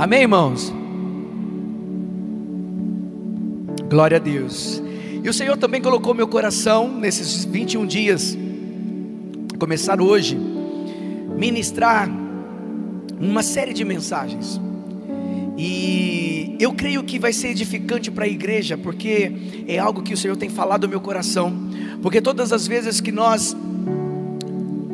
Amém, irmãos? Glória a Deus. E o Senhor também colocou meu coração nesses 21 dias, começar hoje, ministrar uma série de mensagens. E eu creio que vai ser edificante para a igreja, porque é algo que o Senhor tem falado no meu coração. Porque todas as vezes que nós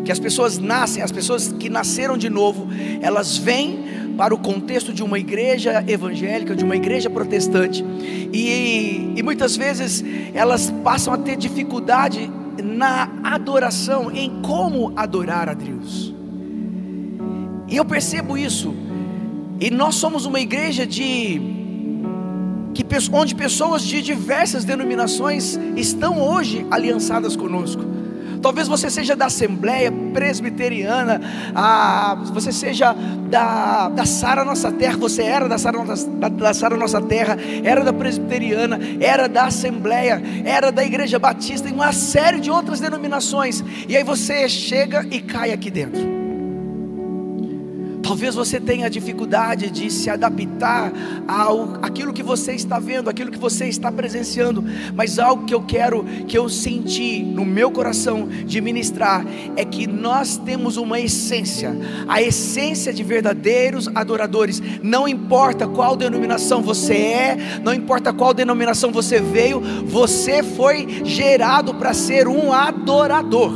que as pessoas nascem, as pessoas que nasceram de novo, elas vêm para o contexto de uma igreja evangélica, de uma igreja protestante, e, e muitas vezes elas passam a ter dificuldade na adoração, em como adorar a Deus. E eu percebo isso, e nós somos uma igreja de que, onde pessoas de diversas denominações estão hoje aliançadas conosco. Talvez você seja da Assembleia Presbiteriana, ah, você seja da, da Sara Nossa Terra, você era da Sara da, da Sara Nossa Terra, era da Presbiteriana, era da Assembleia, era da Igreja Batista, e uma série de outras denominações, e aí você chega e cai aqui dentro. Talvez você tenha dificuldade de se adaptar ao aquilo que você está vendo, aquilo que você está presenciando, mas algo que eu quero que eu senti no meu coração de ministrar é que nós temos uma essência, a essência de verdadeiros adoradores. Não importa qual denominação você é, não importa qual denominação você veio, você foi gerado para ser um adorador.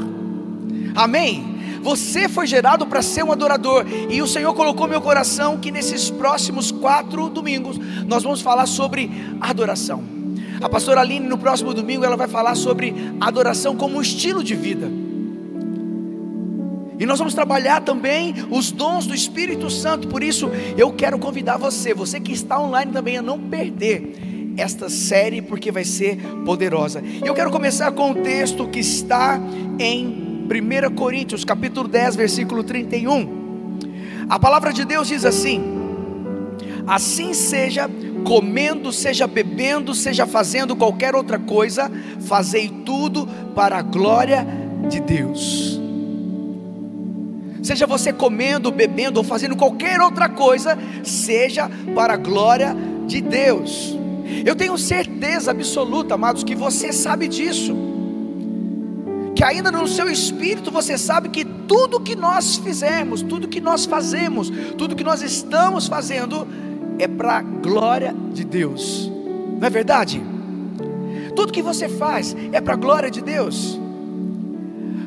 Amém? Você foi gerado para ser um adorador. E o Senhor colocou meu coração que nesses próximos quatro domingos nós vamos falar sobre adoração. A pastora Aline, no próximo domingo, ela vai falar sobre adoração como um estilo de vida. E nós vamos trabalhar também os dons do Espírito Santo. Por isso, eu quero convidar você, você que está online também, a não perder esta série, porque vai ser poderosa. Eu quero começar com o texto que está em 1 Coríntios capítulo 10, versículo 31. A palavra de Deus diz assim: Assim seja comendo, seja bebendo, seja fazendo qualquer outra coisa, fazei tudo para a glória de Deus. Seja você comendo, bebendo ou fazendo qualquer outra coisa, seja para a glória de Deus. Eu tenho certeza absoluta, amados, que você sabe disso que ainda no seu espírito você sabe que tudo que nós fizemos, tudo que nós fazemos, tudo que nós estamos fazendo é para a glória de Deus. Não é verdade? Tudo que você faz é para a glória de Deus.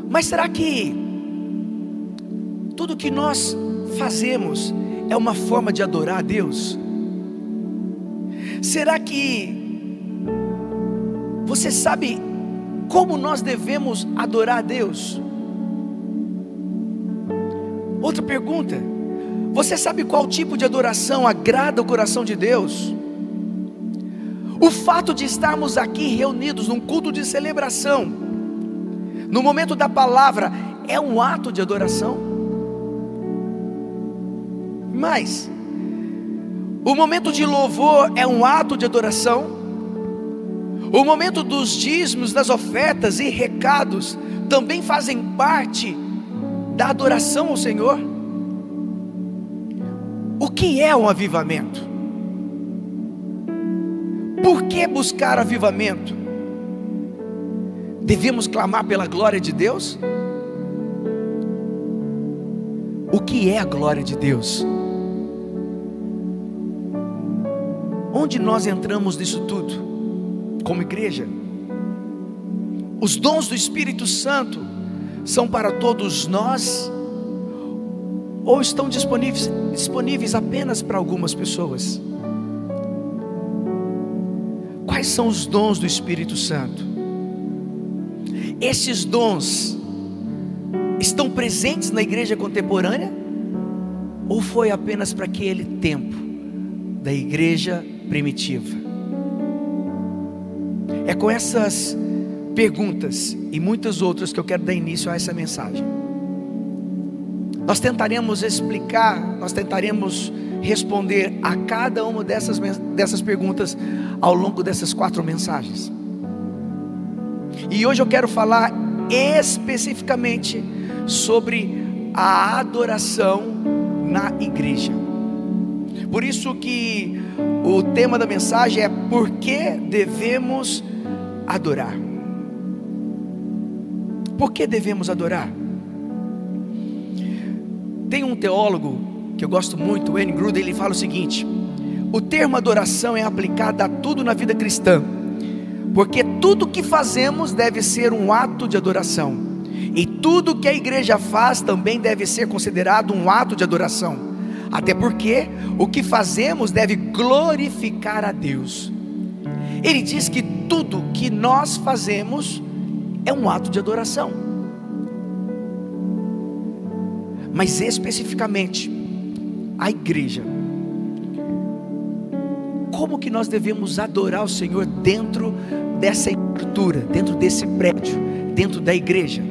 Mas será que tudo que nós fazemos é uma forma de adorar a Deus? Será que você sabe como nós devemos adorar a Deus? Outra pergunta: você sabe qual tipo de adoração agrada o coração de Deus? O fato de estarmos aqui reunidos num culto de celebração, no momento da palavra, é um ato de adoração. Mas, o momento de louvor é um ato de adoração. O momento dos dízimos, das ofertas e recados também fazem parte da adoração ao Senhor. O que é um avivamento? Por que buscar avivamento? Devemos clamar pela glória de Deus? O que é a glória de Deus? Onde nós entramos nisso tudo? Como igreja. Os dons do Espírito Santo são para todos nós ou estão disponíveis, disponíveis apenas para algumas pessoas? Quais são os dons do Espírito Santo? Esses dons estão presentes na igreja contemporânea? Ou foi apenas para aquele tempo da igreja primitiva? É com essas perguntas e muitas outras que eu quero dar início a essa mensagem. Nós tentaremos explicar, nós tentaremos responder a cada uma dessas, dessas perguntas ao longo dessas quatro mensagens. E hoje eu quero falar especificamente sobre a adoração na igreja. Por isso que o tema da mensagem é por que devemos adorar. Por que devemos adorar? Tem um teólogo que eu gosto muito, Wayne Grudem, ele fala o seguinte: o termo adoração é aplicado a tudo na vida cristã, porque tudo que fazemos deve ser um ato de adoração, e tudo que a igreja faz também deve ser considerado um ato de adoração, até porque o que fazemos deve glorificar a Deus. Ele diz que tudo que nós fazemos é um ato de adoração. Mas especificamente, a igreja. Como que nós devemos adorar o Senhor dentro dessa estrutura, dentro desse prédio, dentro da igreja?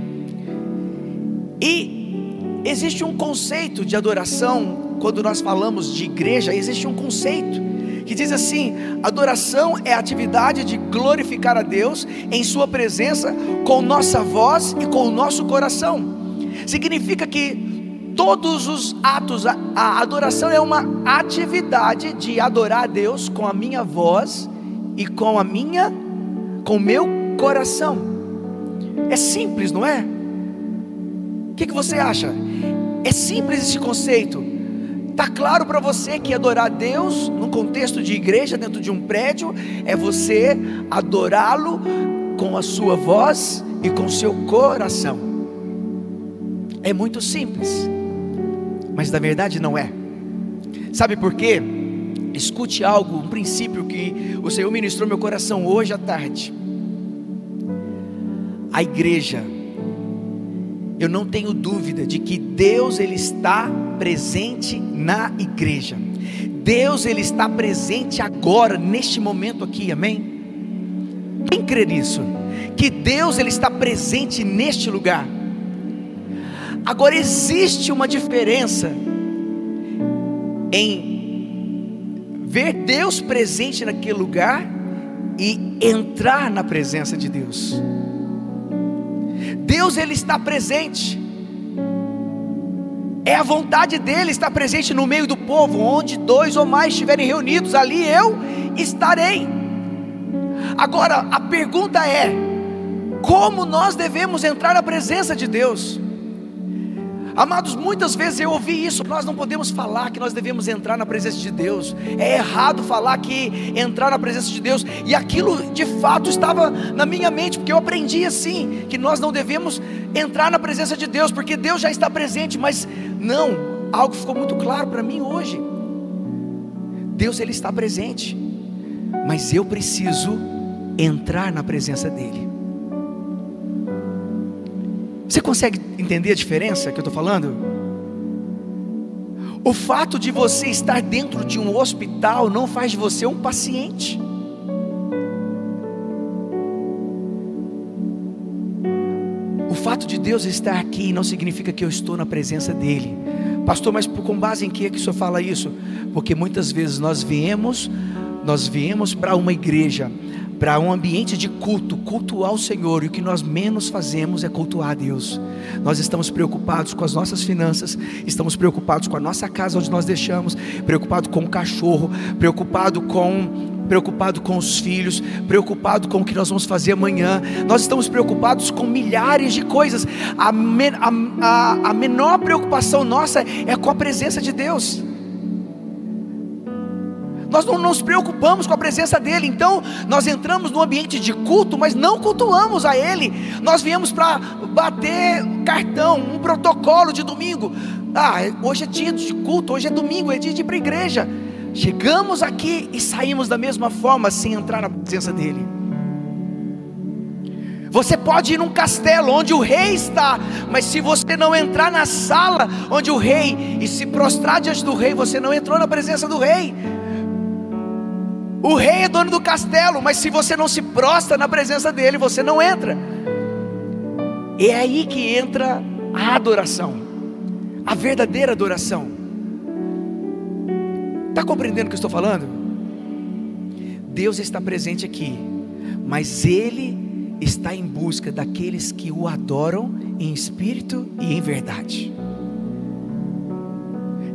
E existe um conceito de adoração, quando nós falamos de igreja, existe um conceito que diz assim: adoração é a atividade de glorificar a Deus em Sua presença com nossa voz e com o nosso coração. Significa que todos os atos, a, a adoração é uma atividade de adorar a Deus com a minha voz e com a minha, com o meu coração. É simples, não é? O que, que você acha? É simples esse conceito. Está claro para você que adorar Deus, num contexto de igreja, dentro de um prédio, é você adorá-lo com a sua voz e com seu coração. É muito simples, mas na verdade não é. Sabe por quê? Escute algo, um princípio que o Senhor ministrou meu coração hoje à tarde. A igreja, eu não tenho dúvida de que Deus ele está presente na igreja. Deus ele está presente agora neste momento aqui, amém? Quem crê nisso? Que Deus ele está presente neste lugar. Agora existe uma diferença em ver Deus presente naquele lugar e entrar na presença de Deus. Deus ele está presente. É a vontade dele estar presente no meio do povo, onde dois ou mais estiverem reunidos, ali eu estarei. Agora, a pergunta é: como nós devemos entrar na presença de Deus? Amados, muitas vezes eu ouvi isso. Nós não podemos falar que nós devemos entrar na presença de Deus. É errado falar que entrar na presença de Deus. E aquilo de fato estava na minha mente, porque eu aprendi assim: que nós não devemos entrar na presença de Deus, porque Deus já está presente. Mas não, algo ficou muito claro para mim hoje. Deus ele está presente, mas eu preciso entrar na presença dele. Você consegue entender a diferença que eu estou falando? O fato de você estar dentro de um hospital não faz de você um paciente. O fato de Deus estar aqui não significa que eu estou na presença dEle. Pastor, mas com base em que, é que o senhor fala isso? Porque muitas vezes nós viemos, nós viemos para uma igreja para um ambiente de culto, cultuar o Senhor, e o que nós menos fazemos é cultuar a Deus. Nós estamos preocupados com as nossas finanças, estamos preocupados com a nossa casa onde nós deixamos, preocupado com o cachorro, preocupado com preocupado com os filhos, preocupado com o que nós vamos fazer amanhã. Nós estamos preocupados com milhares de coisas. A, a, a, a menor preocupação nossa é com a presença de Deus. Nós não nos preocupamos com a presença dEle, então nós entramos no ambiente de culto, mas não cultuamos a Ele. Nós viemos para bater cartão, um protocolo de domingo. Ah, hoje é dia de culto, hoje é domingo, é dia de ir para a igreja. Chegamos aqui e saímos da mesma forma, sem entrar na presença dEle. Você pode ir num castelo onde o rei está, mas se você não entrar na sala onde o rei e se prostrar diante do rei, você não entrou na presença do rei. O rei é dono do castelo, mas se você não se prostra na presença dele, você não entra. É aí que entra a adoração, a verdadeira adoração. Está compreendendo o que eu estou falando? Deus está presente aqui, mas Ele está em busca daqueles que o adoram em espírito e em verdade.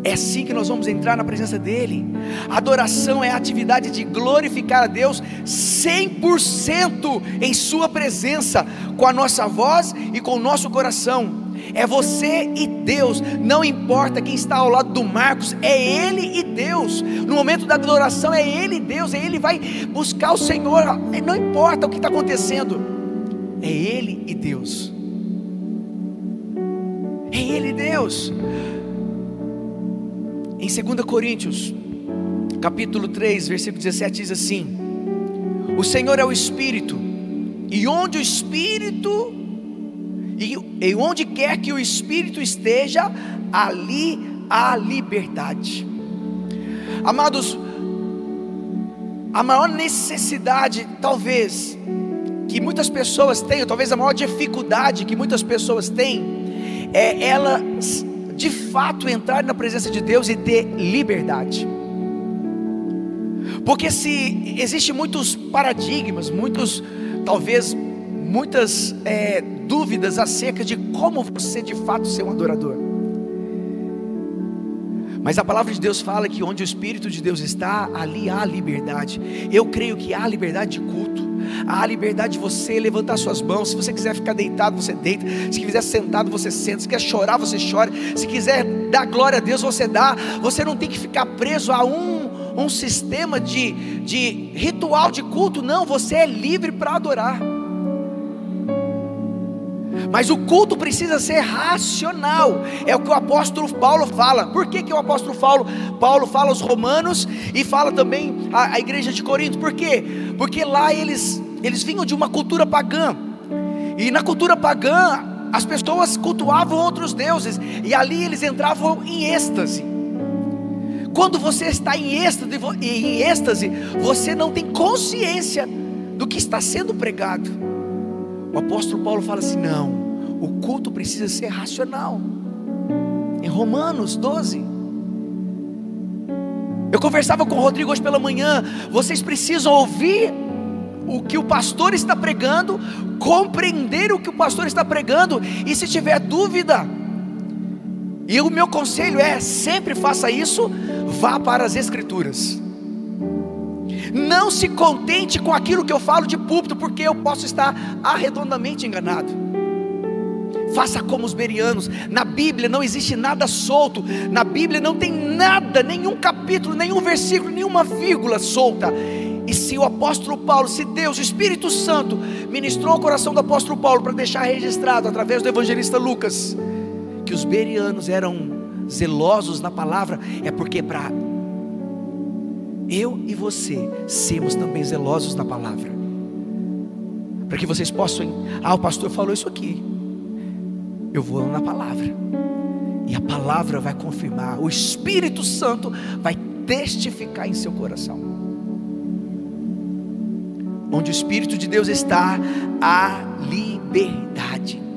É assim que nós vamos entrar na presença dEle. Adoração é a atividade de glorificar a Deus 100% em Sua presença, com a nossa voz e com o nosso coração. É você e Deus, não importa quem está ao lado do Marcos, é Ele e Deus. No momento da adoração, é Ele e Deus, é Ele vai buscar o Senhor, não importa o que está acontecendo, é Ele e Deus. É Ele e Deus. Em 2 Coríntios, capítulo 3, versículo 17, diz assim: O Senhor é o Espírito, e onde o Espírito, e, e onde quer que o Espírito esteja, ali há liberdade. Amados, a maior necessidade, talvez, que muitas pessoas têm, talvez a maior dificuldade que muitas pessoas têm, é elas de fato entrar na presença de Deus e ter liberdade. Porque se existe muitos paradigmas, muitos, talvez muitas é, dúvidas acerca de como você de fato ser um adorador. Mas a palavra de Deus fala que onde o Espírito de Deus está, ali há liberdade. Eu creio que há liberdade de culto. Há liberdade de você levantar suas mãos. Se você quiser ficar deitado, você deita. Se quiser sentado, você senta. Se quiser chorar, você chora. Se quiser dar glória a Deus, você dá. Você não tem que ficar preso a um, um sistema de, de ritual de culto. Não, você é livre para adorar. Mas o culto precisa ser racional. É o que o apóstolo Paulo fala. Por que, que o apóstolo Paulo, Paulo fala aos romanos e fala também à, à igreja de Corinto? Por quê? Porque lá eles, eles vinham de uma cultura pagã. E na cultura pagã, as pessoas cultuavam outros deuses. E ali eles entravam em êxtase. Quando você está em êxtase, em êxtase, você não tem consciência do que está sendo pregado. O apóstolo Paulo fala assim: não, o culto precisa ser racional. Em Romanos 12. Eu conversava com o Rodrigo hoje pela manhã. Vocês precisam ouvir o que o pastor está pregando, compreender o que o pastor está pregando, e se tiver dúvida, e o meu conselho é: sempre faça isso, vá para as Escrituras. Não se contente com aquilo que eu falo de púlpito, porque eu posso estar arredondamente enganado. Faça como os berianos. Na Bíblia não existe nada solto. Na Bíblia não tem nada, nenhum capítulo, nenhum versículo, nenhuma vírgula solta. E se o apóstolo Paulo, se Deus, o Espírito Santo, ministrou o coração do apóstolo Paulo para deixar registrado através do evangelista Lucas, que os berianos eram zelosos na palavra, é porque para eu e você sermos também zelosos na palavra. Para que vocês possam, ah, o pastor falou isso aqui. Eu vou na palavra. E a palavra vai confirmar, o Espírito Santo vai testificar em seu coração. Onde o Espírito de Deus está, há liberdade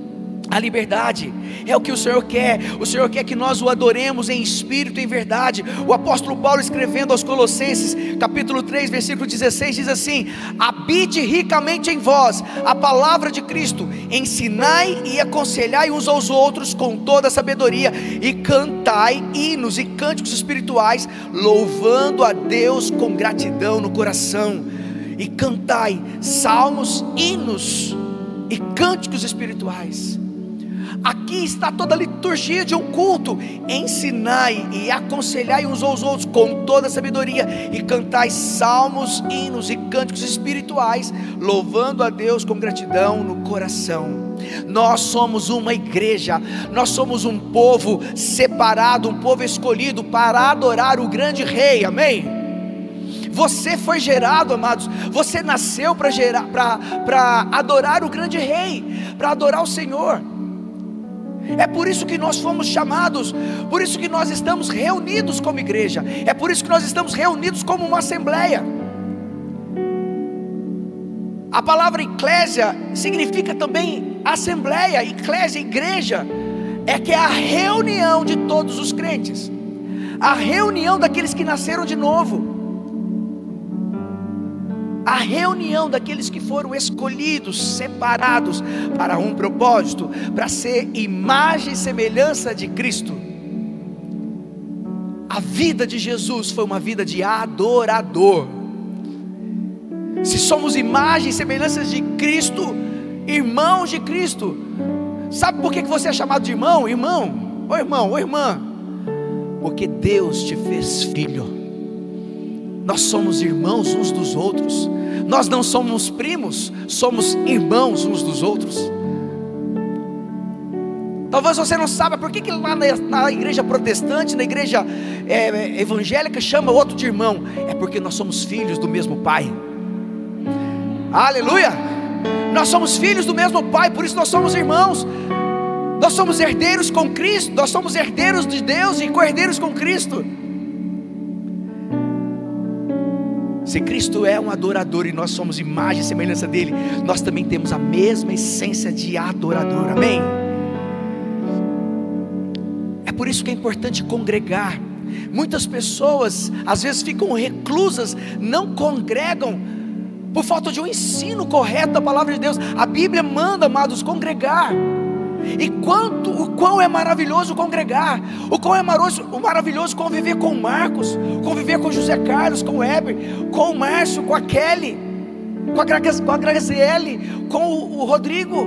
a liberdade, é o que o Senhor quer. O Senhor quer que nós o adoremos em espírito e em verdade. O apóstolo Paulo, escrevendo aos Colossenses, capítulo 3, versículo 16, diz assim: Habite ricamente em vós a palavra de Cristo, ensinai e aconselhai uns aos outros com toda a sabedoria, e cantai hinos e cânticos espirituais, louvando a Deus com gratidão no coração. E cantai salmos, hinos e cânticos espirituais Aqui está toda a liturgia de um culto. Ensinai e aconselhai uns aos outros com toda a sabedoria e cantai salmos, hinos e cânticos espirituais, louvando a Deus com gratidão no coração. Nós somos uma igreja, nós somos um povo separado, um povo escolhido para adorar o grande rei. Amém. Você foi gerado, amados. Você nasceu para adorar o grande Rei, para adorar o Senhor. É por isso que nós fomos chamados, por isso que nós estamos reunidos como igreja, é por isso que nós estamos reunidos como uma assembleia. A palavra eclésia significa também assembleia, eclésia, igreja, é que é a reunião de todos os crentes, a reunião daqueles que nasceram de novo a reunião daqueles que foram escolhidos, separados para um propósito, para ser imagem e semelhança de Cristo. a vida de Jesus foi uma vida de adorador. Se somos imagens e semelhanças de Cristo, irmãos de Cristo, sabe por que você é chamado de irmão? Irmão, ô irmão, ô irmã, porque Deus te fez filho. Nós somos irmãos uns dos outros. Nós não somos primos, somos irmãos uns dos outros. Talvez você não saiba por que, que lá na, na igreja protestante, na igreja é, evangélica, chama outro de irmão. É porque nós somos filhos do mesmo Pai. Aleluia! Nós somos filhos do mesmo Pai, por isso nós somos irmãos. Nós somos herdeiros com Cristo, nós somos herdeiros de Deus e co-herdeiros com Cristo. Se Cristo é um adorador e nós somos imagem e semelhança dele, nós também temos a mesma essência de adorador. Amém? É por isso que é importante congregar. Muitas pessoas às vezes ficam reclusas, não congregam por falta de um ensino correto da palavra de Deus. A Bíblia manda, amados, congregar. E quanto, o quão é maravilhoso congregar, o quão é maravilhoso, maravilhoso conviver com o Marcos, conviver com José Carlos, com o Heber, com o Márcio, com a Kelly, com a, com a com o, o Rodrigo.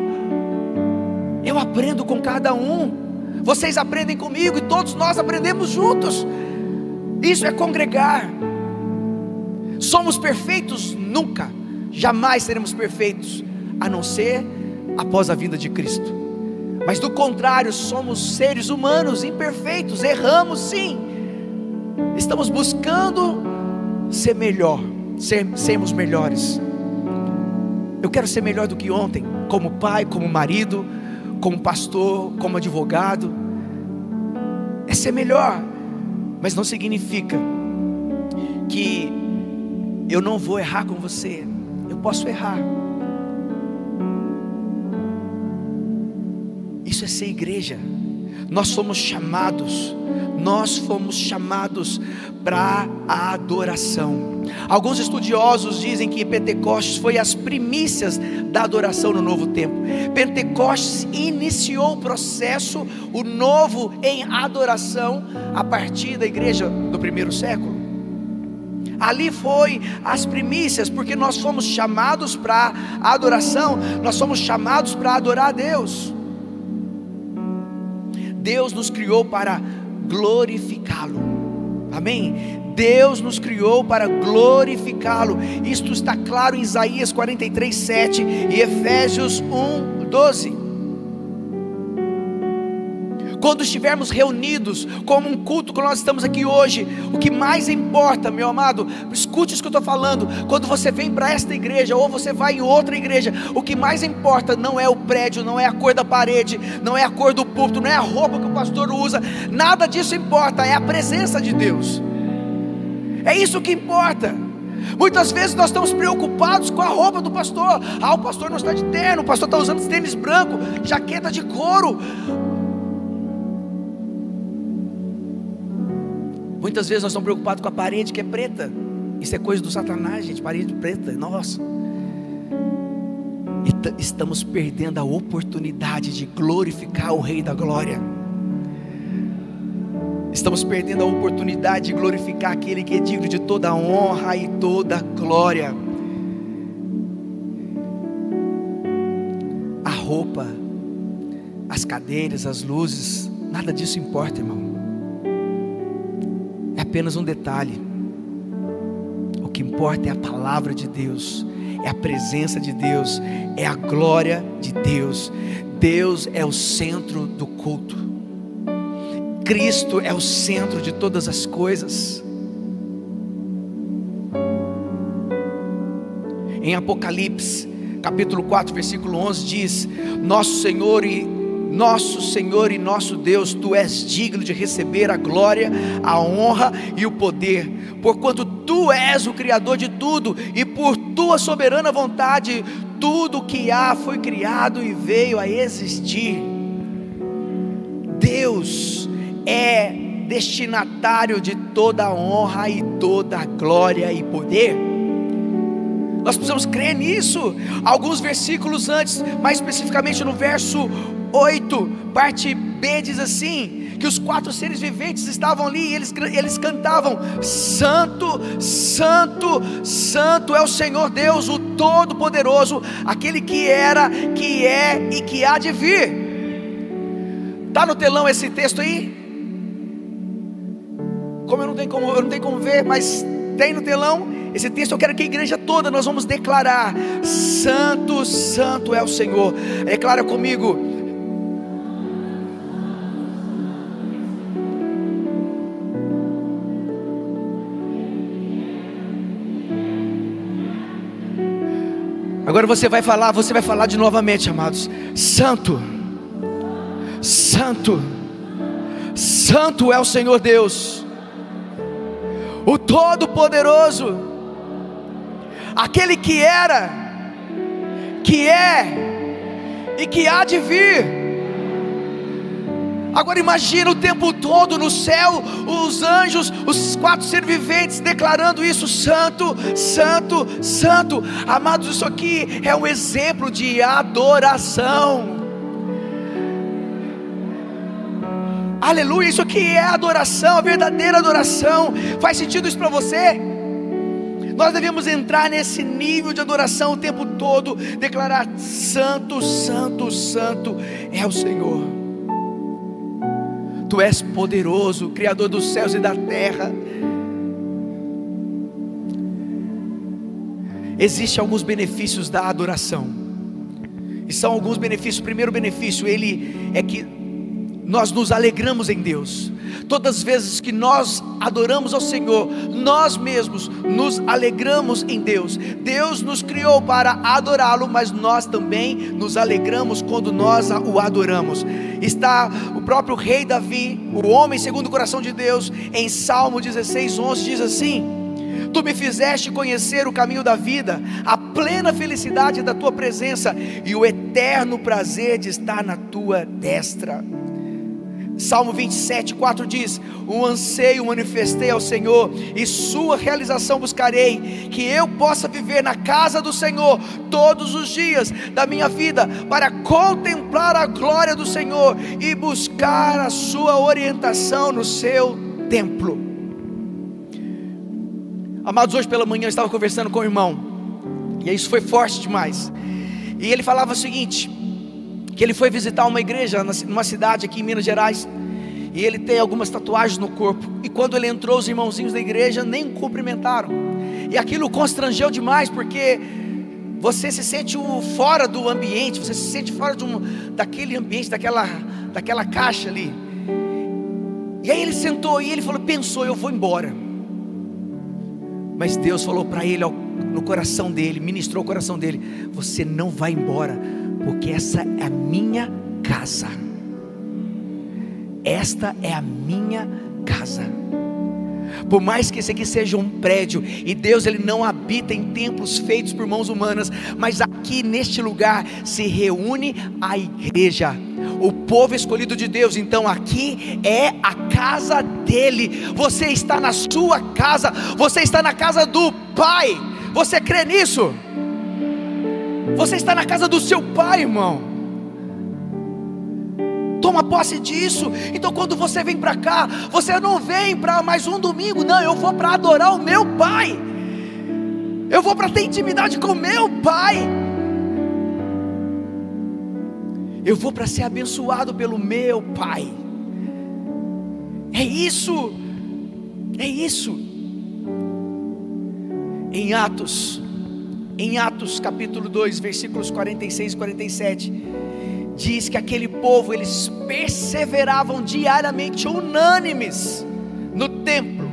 Eu aprendo com cada um. Vocês aprendem comigo e todos nós aprendemos juntos. Isso é congregar. Somos perfeitos? Nunca, jamais seremos perfeitos, a não ser após a vinda de Cristo. Mas do contrário, somos seres humanos imperfeitos, erramos sim. Estamos buscando ser melhor, ser, sermos melhores. Eu quero ser melhor do que ontem, como pai, como marido, como pastor, como advogado. É ser melhor, mas não significa que eu não vou errar com você, eu posso errar. Isso é ser igreja. Nós somos chamados, nós fomos chamados para a adoração. Alguns estudiosos dizem que Pentecostes foi as primícias da adoração no novo tempo. Pentecostes iniciou o processo, o novo em adoração, a partir da igreja do primeiro século. Ali foi as primícias, porque nós fomos chamados para adoração, nós somos chamados para adorar a Deus. Deus nos criou para glorificá-lo. Amém? Deus nos criou para glorificá-lo. Isto está claro em Isaías 43, 7 e Efésios 1, 12 quando estivermos reunidos, como um culto que nós estamos aqui hoje, o que mais importa, meu amado, escute isso que eu estou falando. Quando você vem para esta igreja ou você vai em outra igreja, o que mais importa não é o prédio, não é a cor da parede, não é a cor do púlpito, não é a roupa que o pastor usa, nada disso importa, é a presença de Deus. É isso que importa. Muitas vezes nós estamos preocupados com a roupa do pastor. Ah, o pastor não está de terno, o pastor está usando tênis branco, jaqueta de couro. Muitas vezes nós estamos preocupados com a parede que é preta. Isso é coisa do Satanás, gente. Parede preta, nossa. E estamos perdendo a oportunidade de glorificar o Rei da Glória. Estamos perdendo a oportunidade de glorificar aquele que é digno de toda honra e toda glória. A roupa, as cadeiras, as luzes, nada disso importa, irmão apenas um detalhe. O que importa é a palavra de Deus, é a presença de Deus, é a glória de Deus. Deus é o centro do culto. Cristo é o centro de todas as coisas. Em Apocalipse, capítulo 4, versículo 11 diz: Nosso Senhor e nosso Senhor e nosso Deus, tu és digno de receber a glória, a honra e o poder, porquanto tu és o Criador de tudo, e por tua soberana vontade, tudo que há foi criado e veio a existir. Deus é destinatário de toda a honra e toda a glória e poder. Nós precisamos crer nisso. Alguns versículos antes, mais especificamente no verso 8, parte B diz assim: que os quatro seres viventes estavam ali e eles, eles cantavam: Santo, Santo, Santo é o Senhor Deus, o Todo-Poderoso, aquele que era, que é e que há de vir. Está no telão esse texto aí? Como eu não tenho como, eu não tenho como ver, mas tem no telão. Esse texto eu quero que a igreja toda nós vamos declarar: Santo, Santo é o Senhor. Declara comigo: Agora você vai falar, você vai falar de novamente, amados. Santo, Santo, Santo é o Senhor Deus, o Todo-Poderoso, aquele que era, que é e que há de vir. Agora imagina o tempo todo no céu, os anjos, os quatro seres viventes declarando isso: Santo, Santo, Santo. Amados, isso aqui é um exemplo de adoração. Aleluia, isso aqui é adoração, a verdadeira adoração. Faz sentido isso para você? Nós devemos entrar nesse nível de adoração o tempo todo, declarar: Santo, Santo, Santo é o Senhor. Tu és poderoso, Criador dos céus e da terra. Existem alguns benefícios da adoração. E são alguns benefícios. O primeiro benefício, ele é que nós nos alegramos em Deus. Todas as vezes que nós adoramos ao Senhor, nós mesmos nos alegramos em Deus. Deus nos criou para adorá-lo, mas nós também nos alegramos quando nós o adoramos. Está o próprio rei Davi, o homem segundo o coração de Deus, em Salmo 16, 11, diz assim: Tu me fizeste conhecer o caminho da vida, a plena felicidade da tua presença e o eterno prazer de estar na tua destra. Salmo 27, 4 diz: O anseio manifestei ao Senhor, e sua realização buscarei, que eu possa viver na casa do Senhor todos os dias da minha vida, para contemplar a glória do Senhor e buscar a sua orientação no seu templo. Amados, hoje pela manhã eu estava conversando com o irmão, e isso foi forte demais. E ele falava o seguinte: que ele foi visitar uma igreja numa cidade aqui em Minas Gerais. E ele tem algumas tatuagens no corpo. E quando ele entrou, os irmãozinhos da igreja nem o cumprimentaram. E aquilo constrangeu demais, porque você se sente fora do ambiente, você se sente fora de um, daquele ambiente, daquela, daquela caixa ali. E aí ele sentou e ele falou, pensou, eu vou embora. Mas Deus falou para ele no coração dele, ministrou o coração dele: Você não vai embora, porque essa é a minha casa. Esta é a minha casa. Por mais que esse aqui seja um prédio e Deus ele não habita em templos feitos por mãos humanas, mas aqui neste lugar se reúne a igreja, o povo escolhido de Deus. Então aqui é a casa dele. Você está na sua casa, você está na casa do Pai. Você crê nisso? Você está na casa do seu pai, irmão. Toma posse disso. Então, quando você vem para cá, você não vem para mais um domingo, não. Eu vou para adorar o meu pai. Eu vou para ter intimidade com o meu pai. Eu vou para ser abençoado pelo meu pai. É isso. É isso. Em Atos em Atos capítulo 2, versículos 46 e 47, diz que aquele povo, eles perseveravam diariamente, unânimes, no templo,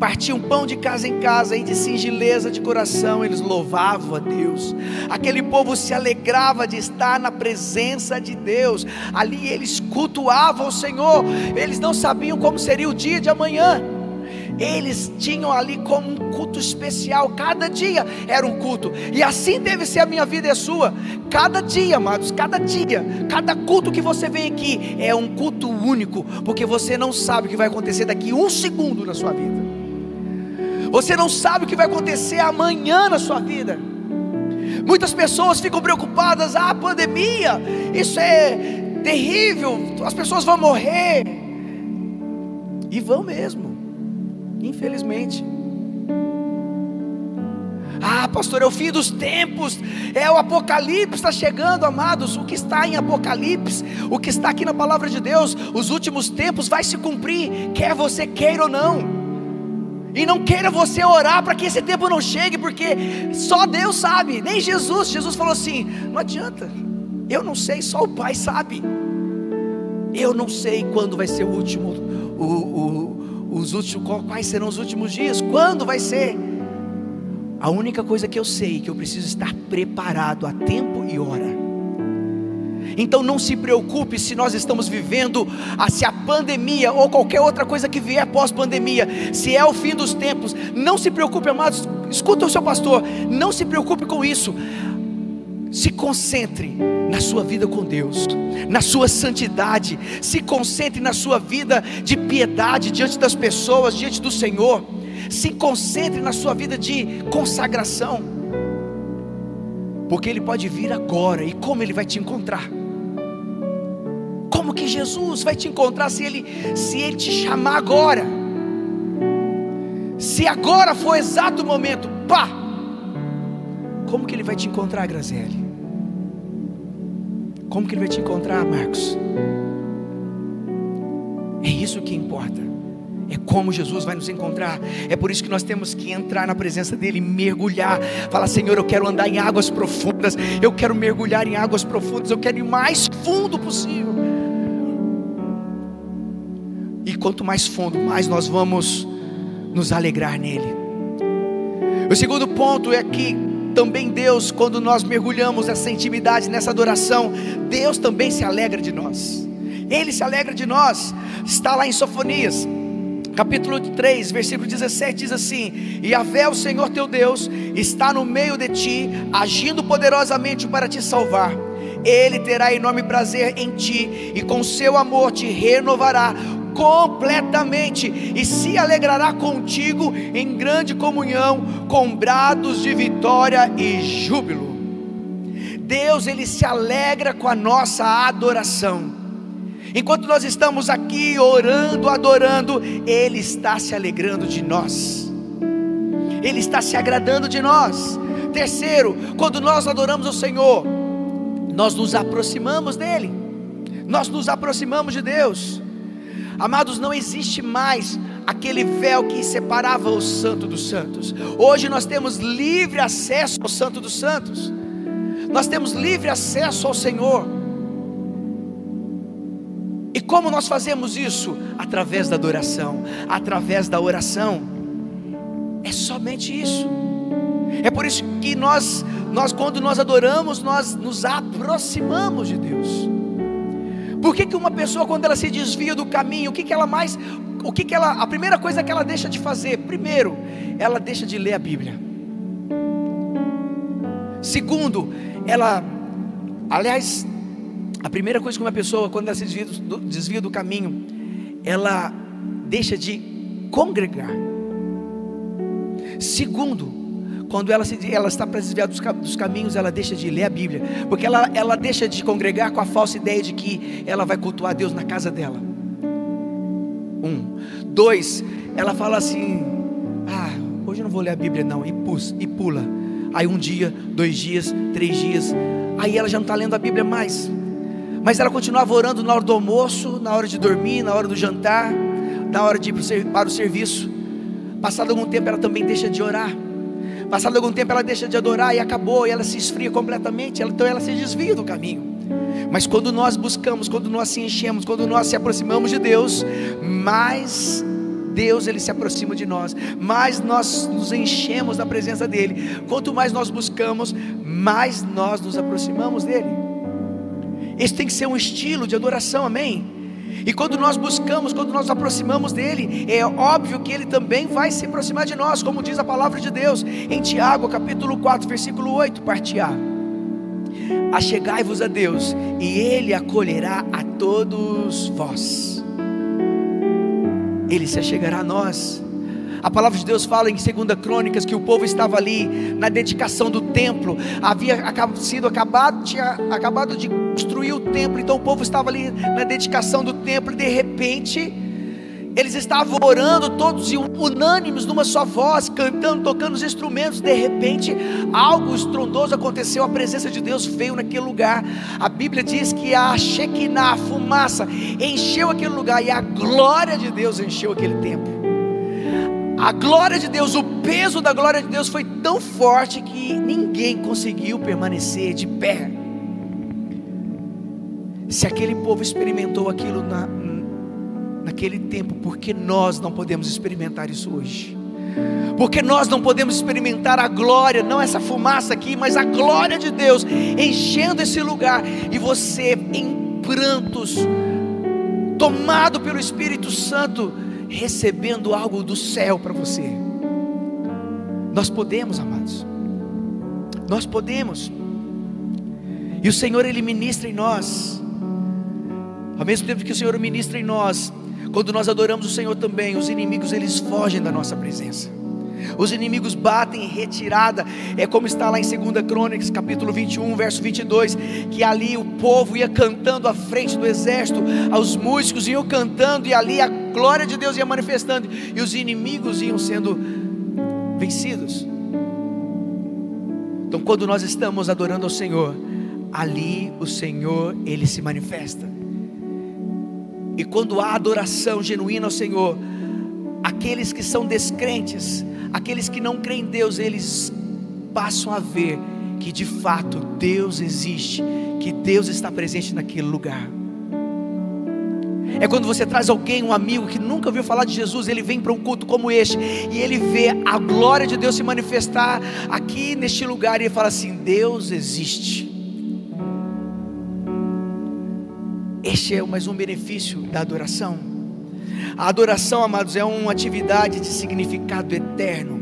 partiam pão de casa em casa e de singeleza de coração eles louvavam a Deus. Aquele povo se alegrava de estar na presença de Deus. Ali eles cultuavam o Senhor. Eles não sabiam como seria o dia de amanhã eles tinham ali como um culto especial, cada dia era um culto, e assim deve ser a minha vida e a sua, cada dia, amados, cada dia, cada culto que você vem aqui é um culto único, porque você não sabe o que vai acontecer daqui um segundo na sua vida, você não sabe o que vai acontecer amanhã na sua vida. Muitas pessoas ficam preocupadas, ah, pandemia, isso é terrível, as pessoas vão morrer. E vão mesmo, infelizmente. Ah, pastor, é o fim dos tempos, é o Apocalipse está chegando, amados. O que está em Apocalipse, o que está aqui na palavra de Deus, os últimos tempos vai se cumprir, quer você queira ou não. E não queira você orar para que esse tempo não chegue, porque só Deus sabe, nem Jesus. Jesus falou assim: não adianta, eu não sei, só o Pai sabe. Eu não sei quando vai ser o último, o, o, os últimos, quais serão os últimos dias, quando vai ser. A única coisa que eu sei é que eu preciso estar preparado a tempo e hora. Então não se preocupe se nós estamos vivendo, se a pandemia ou qualquer outra coisa que vier pós-pandemia, se é o fim dos tempos, não se preocupe, amados. Escuta o seu pastor, não se preocupe com isso. Se concentre na sua vida com Deus, na sua santidade, se concentre na sua vida de piedade diante das pessoas, diante do Senhor. Se concentre na sua vida de consagração, porque Ele pode vir agora e como Ele vai te encontrar. Como que Jesus vai te encontrar se Ele, se ele te chamar agora? Se agora for o exato momento, pá! Como que Ele vai te encontrar, Graziele? Como que Ele vai te encontrar, Marcos? É isso que importa. É como Jesus vai nos encontrar. É por isso que nós temos que entrar na presença dEle, mergulhar. Falar, Senhor, eu quero andar em águas profundas. Eu quero mergulhar em águas profundas. Eu quero ir mais fundo possível. E quanto mais fundo, mais nós vamos nos alegrar nele. O segundo ponto é que também Deus, quando nós mergulhamos nessa intimidade, nessa adoração, Deus também se alegra de nós. Ele se alegra de nós. Está lá em Sofonias capítulo 3, versículo 17 diz assim: E fé, o Senhor teu Deus, está no meio de ti, agindo poderosamente para te salvar. Ele terá enorme prazer em ti, e com seu amor te renovará completamente, e se alegrará contigo em grande comunhão, com brados de vitória e júbilo. Deus, Ele se alegra com a nossa adoração. Enquanto nós estamos aqui orando, adorando, Ele está se alegrando de nós, Ele está se agradando de nós. Terceiro, quando nós adoramos o Senhor, nós nos aproximamos dEle, nós nos aproximamos de Deus. Amados, não existe mais aquele véu que separava o Santo dos Santos. Hoje nós temos livre acesso ao Santo dos Santos. Nós temos livre acesso ao Senhor. E como nós fazemos isso? Através da adoração, através da oração. É somente isso. É por isso que nós, nós quando nós adoramos, nós nos aproximamos de Deus. Por que, que uma pessoa quando ela se desvia do caminho, o que, que ela mais, o que, que ela, a primeira coisa que ela deixa de fazer? Primeiro, ela deixa de ler a Bíblia. Segundo, ela, aliás, a primeira coisa que uma pessoa, quando ela se desvia do, desvia do caminho, ela deixa de congregar. Segundo, quando ela, se, ela está para desviar dos, dos, caminhos, ela deixa de ler a Bíblia, porque ela, ela deixa de congregar com a falsa ideia de que ela vai cultuar Deus na casa dela. Um, dois, ela fala assim: Ah, hoje eu não vou ler a Bíblia, não, e, pus, e pula. Aí um dia, dois dias, três dias, aí ela já não está lendo a Bíblia mais. Mas ela continuava orando na hora do almoço, na hora de dormir, na hora do jantar, na hora de ir para o serviço. Passado algum tempo, ela também deixa de orar. Passado algum tempo, ela deixa de adorar e acabou, e ela se esfria completamente. Então ela se desvia do caminho. Mas quando nós buscamos, quando nós se enchemos, quando nós se aproximamos de Deus, mais Deus ele se aproxima de nós, mais nós nos enchemos da presença dele. Quanto mais nós buscamos, mais nós nos aproximamos dele. Esse tem que ser um estilo de adoração, amém? E quando nós buscamos, quando nós nos aproximamos dele, é óbvio que ele também vai se aproximar de nós, como diz a palavra de Deus em Tiago, capítulo 4, versículo 8, parte A. Achegai-vos a Deus, e ele acolherá a todos vós. Ele se achegará a nós. A palavra de Deus fala em 2 Crônicas que o povo estava ali na dedicação do templo, havia sido acabado, tinha acabado de construir o templo, então o povo estava ali na dedicação do templo, e de repente eles estavam orando todos unânimes numa só voz, cantando, tocando os instrumentos. De repente, algo estrondoso aconteceu, a presença de Deus veio naquele lugar. A Bíblia diz que a Shekinah, a fumaça, encheu aquele lugar e a glória de Deus encheu aquele templo. A glória de Deus, o peso da glória de Deus foi tão forte que ninguém conseguiu permanecer de pé. Se aquele povo experimentou aquilo na, naquele tempo, porque nós não podemos experimentar isso hoje? Porque nós não podemos experimentar a glória, não essa fumaça aqui, mas a glória de Deus enchendo esse lugar e você em prantos, tomado pelo Espírito Santo, recebendo algo do céu para você. Nós podemos, amados. Nós podemos. E o Senhor ele ministra em nós. Ao mesmo tempo que o Senhor ministra em nós, quando nós adoramos o Senhor também, os inimigos eles fogem da nossa presença. Os inimigos batem em retirada, é como está lá em 2 Crônicas, capítulo 21, verso 22, que ali o povo ia cantando à frente do exército, os músicos iam cantando e ali a glória de Deus ia manifestando e os inimigos iam sendo vencidos. Então, quando nós estamos adorando ao Senhor, ali o Senhor ele se manifesta. E quando há adoração genuína ao Senhor, aqueles que são descrentes, aqueles que não creem em Deus, eles passam a ver que de fato Deus existe, que Deus está presente naquele lugar. É quando você traz alguém, um amigo que nunca ouviu falar de Jesus, ele vem para um culto como este e ele vê a glória de Deus se manifestar aqui neste lugar e ele fala assim: Deus existe. Este é mais um benefício da adoração. A adoração, amados, é uma atividade de significado eterno.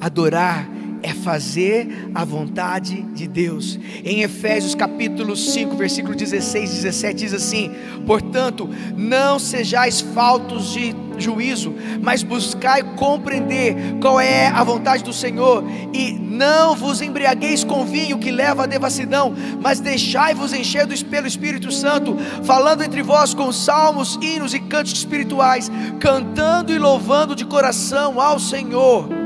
Adorar é fazer a vontade de Deus. Em Efésios capítulo 5, versículo 16, 17 diz assim: "Portanto, não sejais faltos de juízo, mas buscai compreender qual é a vontade do Senhor, e não vos embriagueis com vinho que leva à devassidão, mas deixai-vos encher pelo Espírito Santo, falando entre vós com salmos, hinos e cantos espirituais, cantando e louvando de coração ao Senhor."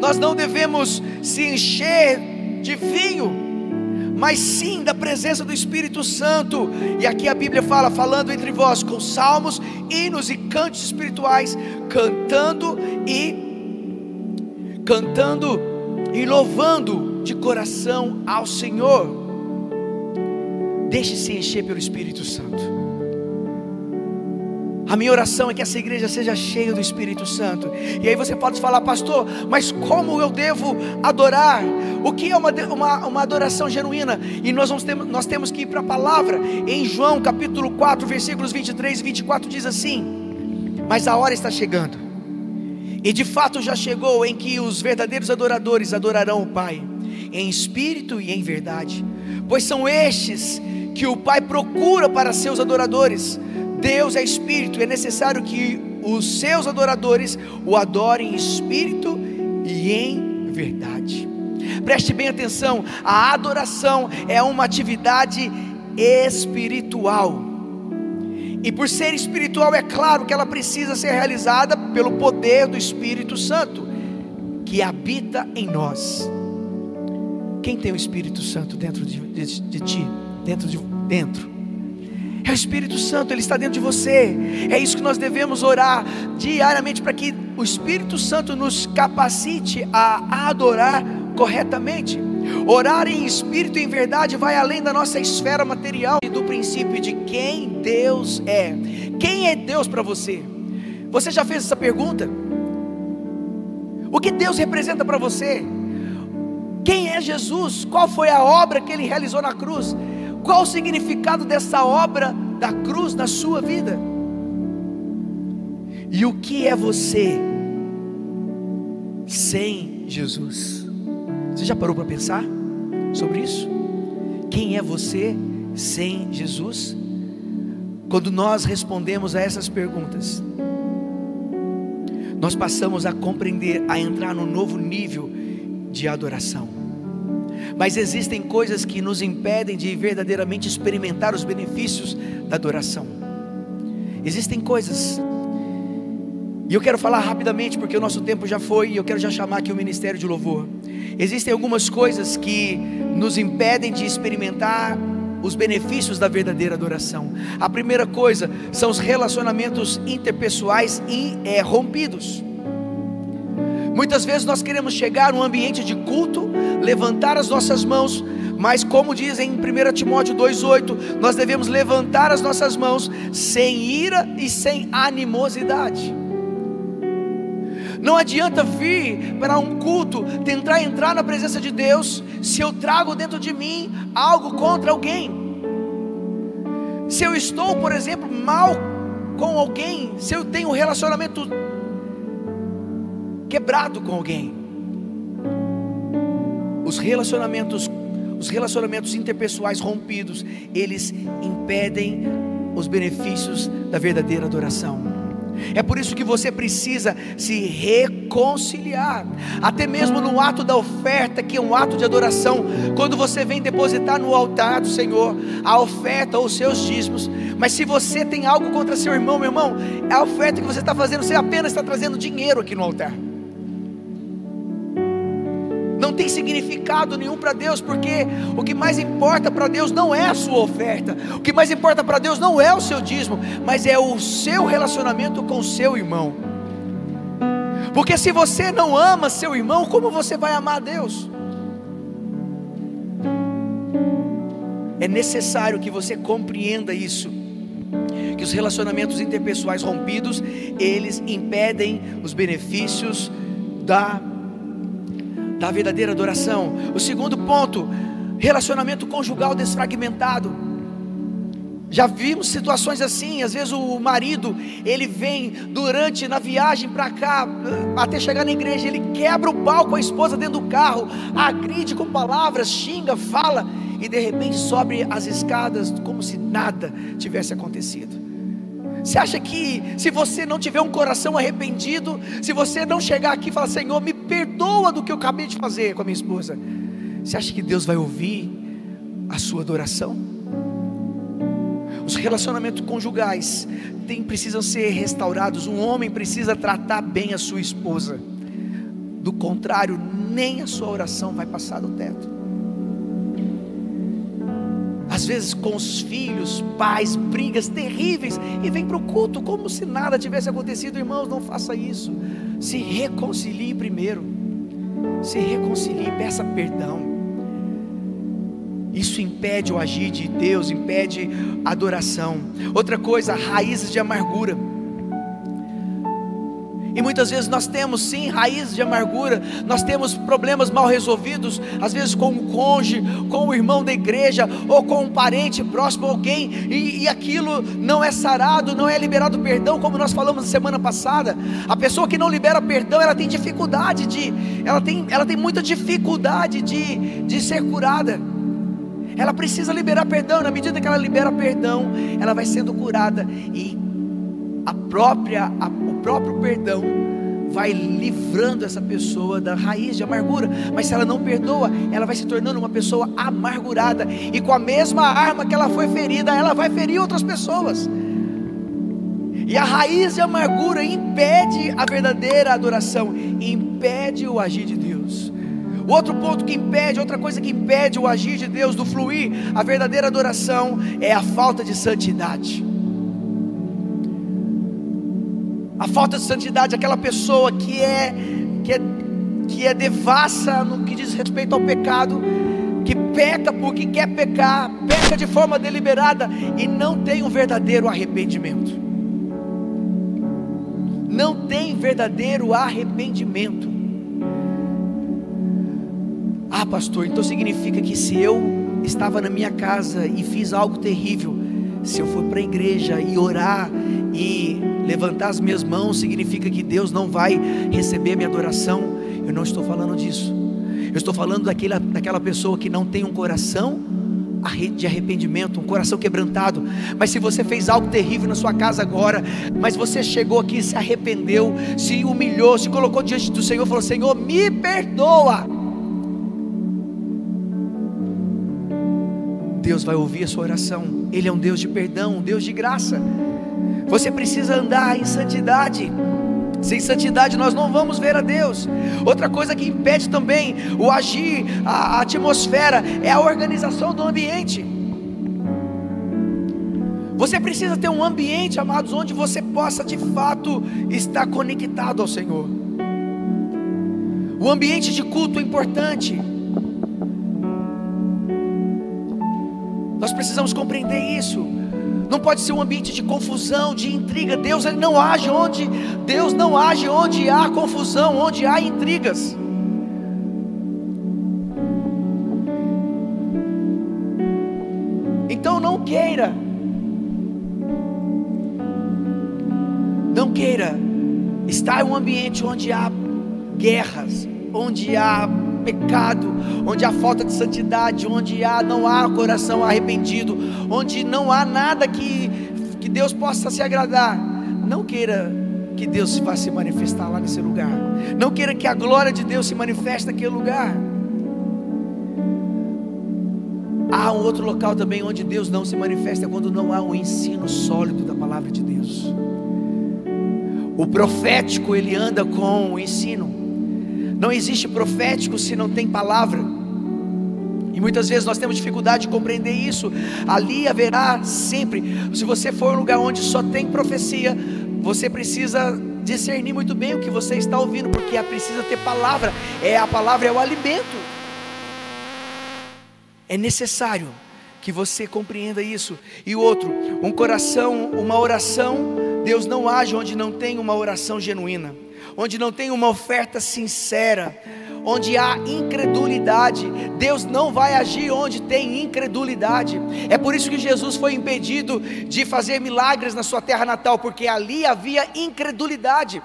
Nós não devemos se encher de vinho, mas sim da presença do Espírito Santo. E aqui a Bíblia fala, falando entre vós com salmos, hinos e cantos espirituais, cantando e cantando e louvando de coração ao Senhor. Deixe-se encher pelo Espírito Santo. A minha oração é que essa igreja seja cheia do Espírito Santo. E aí você pode falar, pastor, mas como eu devo adorar? O que é uma, uma, uma adoração genuína? E nós, vamos ter, nós temos que ir para a palavra. Em João capítulo 4, versículos 23 e 24 diz assim: Mas a hora está chegando, e de fato já chegou, em que os verdadeiros adoradores adorarão o Pai, em espírito e em verdade, pois são estes que o Pai procura para seus adoradores. Deus é espírito, é necessário que os seus adoradores o adorem em espírito e em verdade. Preste bem atenção, a adoração é uma atividade espiritual. E por ser espiritual, é claro que ela precisa ser realizada pelo poder do Espírito Santo, que habita em nós. Quem tem o Espírito Santo dentro de, de, de ti? Dentro de dentro é o Espírito Santo, ele está dentro de você. É isso que nós devemos orar diariamente para que o Espírito Santo nos capacite a adorar corretamente. Orar em espírito e em verdade vai além da nossa esfera material e do princípio de quem Deus é. Quem é Deus para você? Você já fez essa pergunta? O que Deus representa para você? Quem é Jesus? Qual foi a obra que ele realizou na cruz? Qual o significado dessa obra da cruz na sua vida? E o que é você sem Jesus? Você já parou para pensar sobre isso? Quem é você sem Jesus? Quando nós respondemos a essas perguntas, nós passamos a compreender, a entrar no novo nível de adoração. Mas existem coisas que nos impedem de verdadeiramente experimentar os benefícios da adoração. Existem coisas, e eu quero falar rapidamente porque o nosso tempo já foi, e eu quero já chamar aqui o ministério de louvor. Existem algumas coisas que nos impedem de experimentar os benefícios da verdadeira adoração. A primeira coisa são os relacionamentos interpessoais é, rompidos. Muitas vezes nós queremos chegar num ambiente de culto, levantar as nossas mãos, mas como diz em 1 Timóteo 2,8, nós devemos levantar as nossas mãos sem ira e sem animosidade. Não adianta vir para um culto, tentar entrar na presença de Deus, se eu trago dentro de mim algo contra alguém. Se eu estou, por exemplo, mal com alguém, se eu tenho um relacionamento quebrado com alguém. Os relacionamentos, os relacionamentos interpessoais rompidos, eles impedem os benefícios da verdadeira adoração. É por isso que você precisa se reconciliar, até mesmo no ato da oferta, que é um ato de adoração, quando você vem depositar no altar do Senhor a oferta ou os seus dízimos. Mas se você tem algo contra seu irmão, meu irmão, a oferta que você está fazendo, você apenas está trazendo dinheiro aqui no altar tem significado nenhum para Deus, porque o que mais importa para Deus não é a sua oferta, o que mais importa para Deus não é o seu dízimo, mas é o seu relacionamento com o seu irmão. Porque se você não ama seu irmão, como você vai amar Deus? É necessário que você compreenda isso. Que os relacionamentos interpessoais rompidos, eles impedem os benefícios da da verdadeira adoração. O segundo ponto, relacionamento conjugal desfragmentado. Já vimos situações assim, às vezes o marido, ele vem durante na viagem para cá, até chegar na igreja, ele quebra o pau com a esposa dentro do carro, agride com palavras, xinga, fala e de repente sobe as escadas como se nada tivesse acontecido. Você acha que se você não tiver um coração arrependido, se você não chegar aqui e falar, Senhor, me perdoa do que eu acabei de fazer com a minha esposa, você acha que Deus vai ouvir a sua adoração? Os relacionamentos conjugais tem, precisam ser restaurados. Um homem precisa tratar bem a sua esposa. Do contrário, nem a sua oração vai passar do teto vezes com os filhos, pais, brigas terríveis, e vem para o culto como se nada tivesse acontecido. Irmãos, não faça isso. Se reconcilie primeiro. Se reconcilie, peça perdão. Isso impede o agir de Deus, impede a adoração. Outra coisa, raízes de amargura. E muitas vezes nós temos sim raízes de amargura, nós temos problemas mal resolvidos, às vezes com o cônjuge, com o irmão da igreja, ou com um parente próximo, alguém, e, e aquilo não é sarado, não é liberado perdão, como nós falamos na semana passada. A pessoa que não libera perdão, ela tem dificuldade de, ela tem, ela tem muita dificuldade de, de ser curada. Ela precisa liberar perdão, na medida que ela libera perdão, ela vai sendo curada e a própria, a, o próprio perdão vai livrando essa pessoa da raiz de amargura. Mas se ela não perdoa, ela vai se tornando uma pessoa amargurada. E com a mesma arma que ela foi ferida, ela vai ferir outras pessoas. E a raiz de amargura impede a verdadeira adoração, impede o agir de Deus. Outro ponto que impede, outra coisa que impede o agir de Deus, do fluir, a verdadeira adoração, é a falta de santidade. A falta de santidade, aquela pessoa que é que é que é devassa no que diz respeito ao pecado, que peca porque quer pecar, peca de forma deliberada e não tem um verdadeiro arrependimento. Não tem verdadeiro arrependimento. Ah, pastor, então significa que se eu estava na minha casa e fiz algo terrível, se eu for para a igreja e orar e levantar as minhas mãos significa que Deus não vai receber minha adoração. Eu não estou falando disso. Eu estou falando daquela, daquela pessoa que não tem um coração de arrependimento, um coração quebrantado. Mas se você fez algo terrível na sua casa agora, mas você chegou aqui, se arrependeu, se humilhou, se colocou diante do Senhor, falou: Senhor, me perdoa. Deus vai ouvir a sua oração. Ele é um Deus de perdão, um Deus de graça. Você precisa andar em santidade. Sem santidade nós não vamos ver a Deus. Outra coisa que impede também o agir, a atmosfera, é a organização do ambiente. Você precisa ter um ambiente, amados, onde você possa de fato estar conectado ao Senhor. O ambiente de culto é importante. Nós precisamos compreender isso. Não pode ser um ambiente de confusão, de intriga. Deus ele não age onde Deus não age onde há confusão, onde há intrigas. Então não queira Não queira estar em um ambiente onde há guerras, onde há pecado, onde há falta de santidade, onde há, não há coração arrependido, onde não há nada que, que Deus possa se agradar. Não queira que Deus vá se manifestar lá nesse lugar. Não queira que a glória de Deus se manifeste naquele lugar. Há um outro local também onde Deus não se manifesta é quando não há um ensino sólido da palavra de Deus. O profético ele anda com o ensino. Não existe profético se não tem palavra. E muitas vezes nós temos dificuldade de compreender isso. Ali haverá sempre. Se você for um lugar onde só tem profecia, você precisa discernir muito bem o que você está ouvindo, porque é precisa ter palavra. É a palavra é o alimento. É necessário que você compreenda isso. E outro, um coração, uma oração Deus não age onde não tem uma oração genuína, onde não tem uma oferta sincera, onde há incredulidade. Deus não vai agir onde tem incredulidade. É por isso que Jesus foi impedido de fazer milagres na sua terra natal, porque ali havia incredulidade.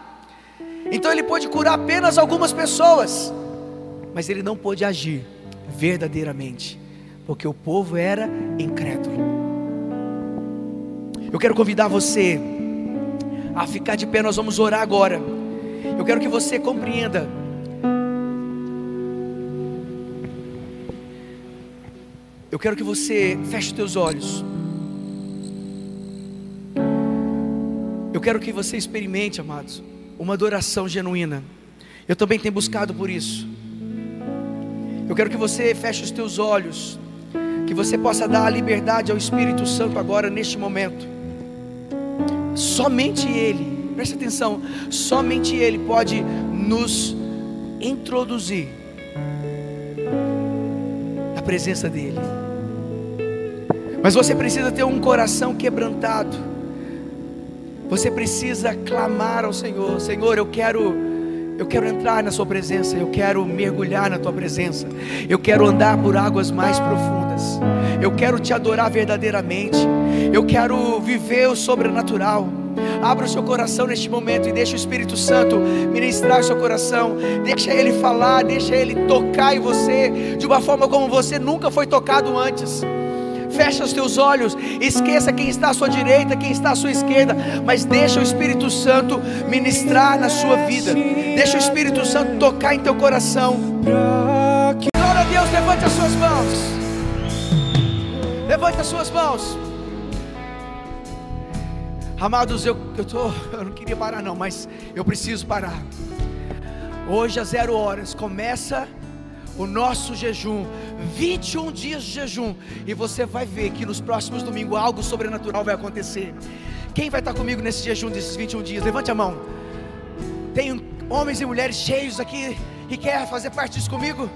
Então ele pôde curar apenas algumas pessoas, mas ele não pôde agir verdadeiramente, porque o povo era incrédulo. Eu quero convidar você a ficar de pé, nós vamos orar agora. Eu quero que você compreenda. Eu quero que você feche os teus olhos. Eu quero que você experimente, amados, uma adoração genuína. Eu também tenho buscado por isso. Eu quero que você feche os teus olhos, que você possa dar a liberdade ao Espírito Santo agora neste momento. Somente Ele, preste atenção, somente Ele pode nos introduzir na presença dEle. Mas você precisa ter um coração quebrantado. Você precisa clamar ao Senhor: Senhor, eu quero. Eu quero entrar na Sua presença, eu quero mergulhar na Tua presença, eu quero andar por águas mais profundas, eu quero te adorar verdadeiramente, eu quero viver o sobrenatural. Abra o seu coração neste momento e deixa o Espírito Santo ministrar o seu coração. Deixa ele falar, deixa ele tocar em você de uma forma como você nunca foi tocado antes. Fecha os teus olhos, esqueça quem está à sua direita, quem está à sua esquerda, mas deixa o Espírito Santo ministrar na sua vida. Deixa o Espírito Santo tocar em teu coração. Glória a Deus, levante as suas mãos. Levante as suas mãos. Amados, eu, eu, tô, eu não queria parar não, mas eu preciso parar. Hoje às zero horas começa o nosso jejum, 21 dias de jejum, e você vai ver que nos próximos domingos algo sobrenatural vai acontecer. Quem vai estar comigo nesse jejum desses 21 dias? Levante a mão. Tem homens e mulheres cheios aqui que quer fazer parte disso comigo?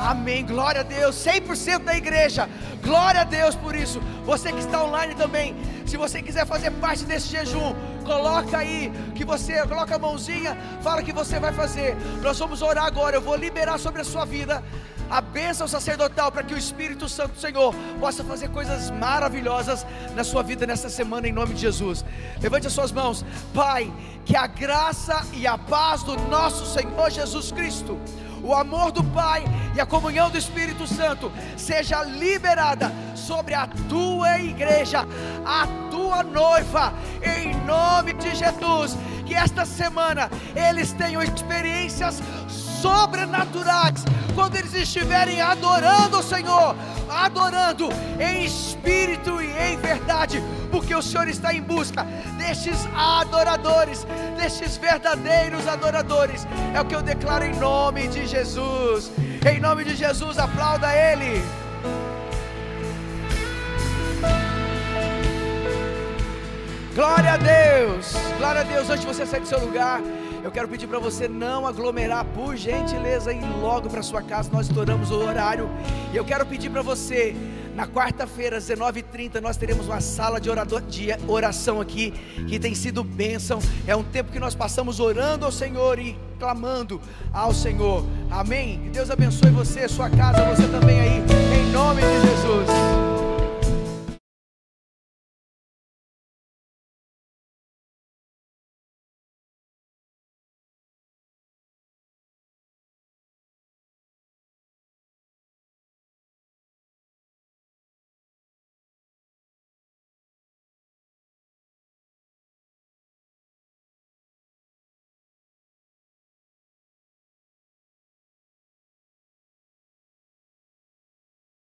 Amém. Glória a Deus. 100% da igreja. Glória a Deus por isso. Você que está online também, se você quiser fazer parte desse jejum, coloca aí que você coloca a mãozinha, fala que você vai fazer. Nós vamos orar agora. Eu vou liberar sobre a sua vida a bênção sacerdotal para que o Espírito Santo do Senhor possa fazer coisas maravilhosas na sua vida nesta semana em nome de Jesus. Levante as suas mãos. Pai, que a graça e a paz do nosso Senhor Jesus Cristo o amor do Pai e a comunhão do Espírito Santo seja liberada sobre a tua igreja, a tua noiva, em nome de Jesus. Que esta semana eles tenham experiências sobrenaturais quando eles estiverem adorando o Senhor, adorando em espírito e em verdade porque o Senhor está em busca destes adoradores, destes verdadeiros adoradores. É o que eu declaro em nome de Jesus. Em nome de Jesus, aplauda Ele. Glória a Deus, glória a Deus. Antes de você sair do seu lugar, eu quero pedir para você não aglomerar, por gentileza, ir logo para sua casa. Nós estouramos o horário. E eu quero pedir para você, na quarta-feira, às 19h30, nós teremos uma sala de, orador, de oração aqui, que tem sido bênção. É um tempo que nós passamos orando ao Senhor e clamando ao Senhor. Amém? Que Deus abençoe você, sua casa, você também aí, em nome de Jesus.